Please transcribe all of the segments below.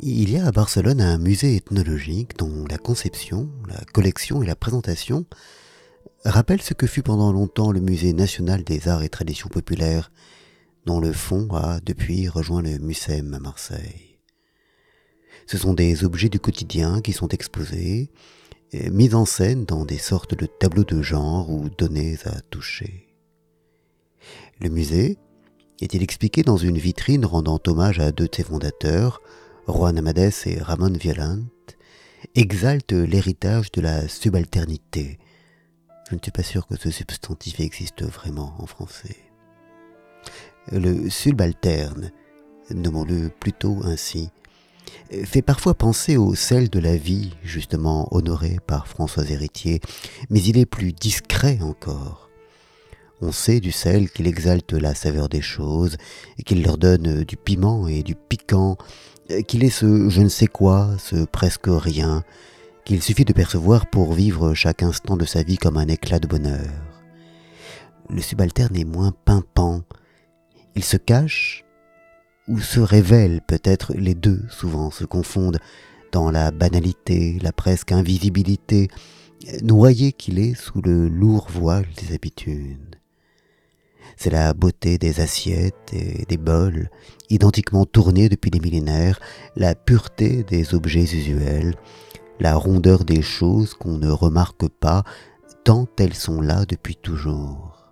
Il y a à Barcelone un musée ethnologique dont la conception, la collection et la présentation rappellent ce que fut pendant longtemps le musée national des arts et traditions populaires, dont le fond a depuis rejoint le Mucem à Marseille. Ce sont des objets du quotidien qui sont exposés, mis en scène dans des sortes de tableaux de genre ou donnés à toucher. Le musée, est-il expliqué dans une vitrine rendant hommage à deux de ses fondateurs, Juan Amades et Ramon Violante, exalte l'héritage de la subalternité. Je ne suis pas sûr que ce substantif existe vraiment en français. Le subalterne, nommons-le plutôt ainsi, fait parfois penser au sel de la vie, justement honoré par François Héritier, mais il est plus discret encore. On sait du sel qu'il exalte la saveur des choses, qu'il leur donne du piment et du piquant, qu'il est ce je ne sais quoi, ce presque rien, qu'il suffit de percevoir pour vivre chaque instant de sa vie comme un éclat de bonheur. Le subalterne est moins pimpant. Il se cache ou se révèle, peut-être les deux souvent se confondent, dans la banalité, la presque invisibilité, noyé qu'il est sous le lourd voile des habitudes. C'est la beauté des assiettes et des bols, identiquement tournés depuis des millénaires, la pureté des objets usuels, la rondeur des choses qu'on ne remarque pas tant elles sont là depuis toujours.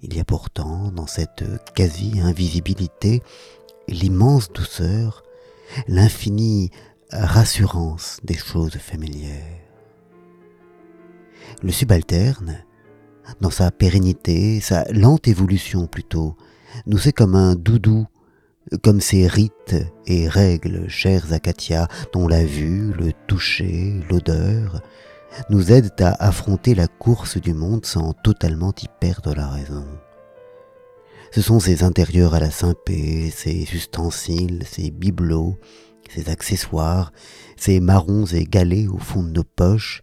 Il y a pourtant dans cette quasi-invisibilité l'immense douceur, l'infinie rassurance des choses familières. Le subalterne, dans sa pérennité, sa lente évolution plutôt, nous c'est comme un doudou, comme ces rites et règles chères à dont la vue, le toucher, l'odeur, nous aident à affronter la course du monde sans totalement y perdre la raison. Ce sont ces intérieurs à la Saint-Pé, ces ustensiles, ces bibelots, ces accessoires, ces marrons et galets au fond de nos poches,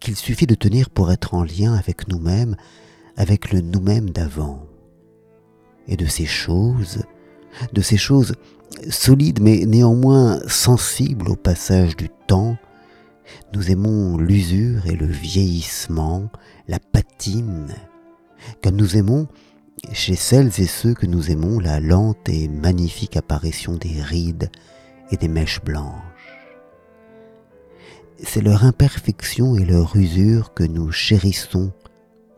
qu'il suffit de tenir pour être en lien avec nous-mêmes, avec le nous-mêmes d'avant. Et de ces choses, de ces choses solides mais néanmoins sensibles au passage du temps, nous aimons l'usure et le vieillissement, la patine, comme nous aimons, chez celles et ceux que nous aimons, la lente et magnifique apparition des rides et des mèches blanches c'est leur imperfection et leur usure que nous chérissons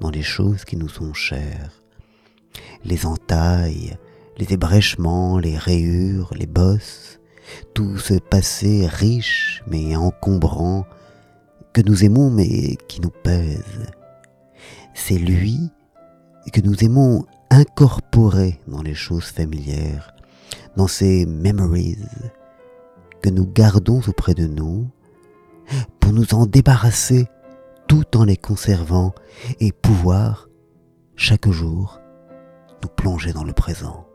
dans les choses qui nous sont chères. Les entailles, les ébrèchements, les rayures, les bosses, tout ce passé riche mais encombrant, que nous aimons mais qui nous pèse. C'est lui que nous aimons incorporer dans les choses familières, dans ces memories que nous gardons auprès de nous, pour nous en débarrasser tout en les conservant et pouvoir, chaque jour, nous plonger dans le présent.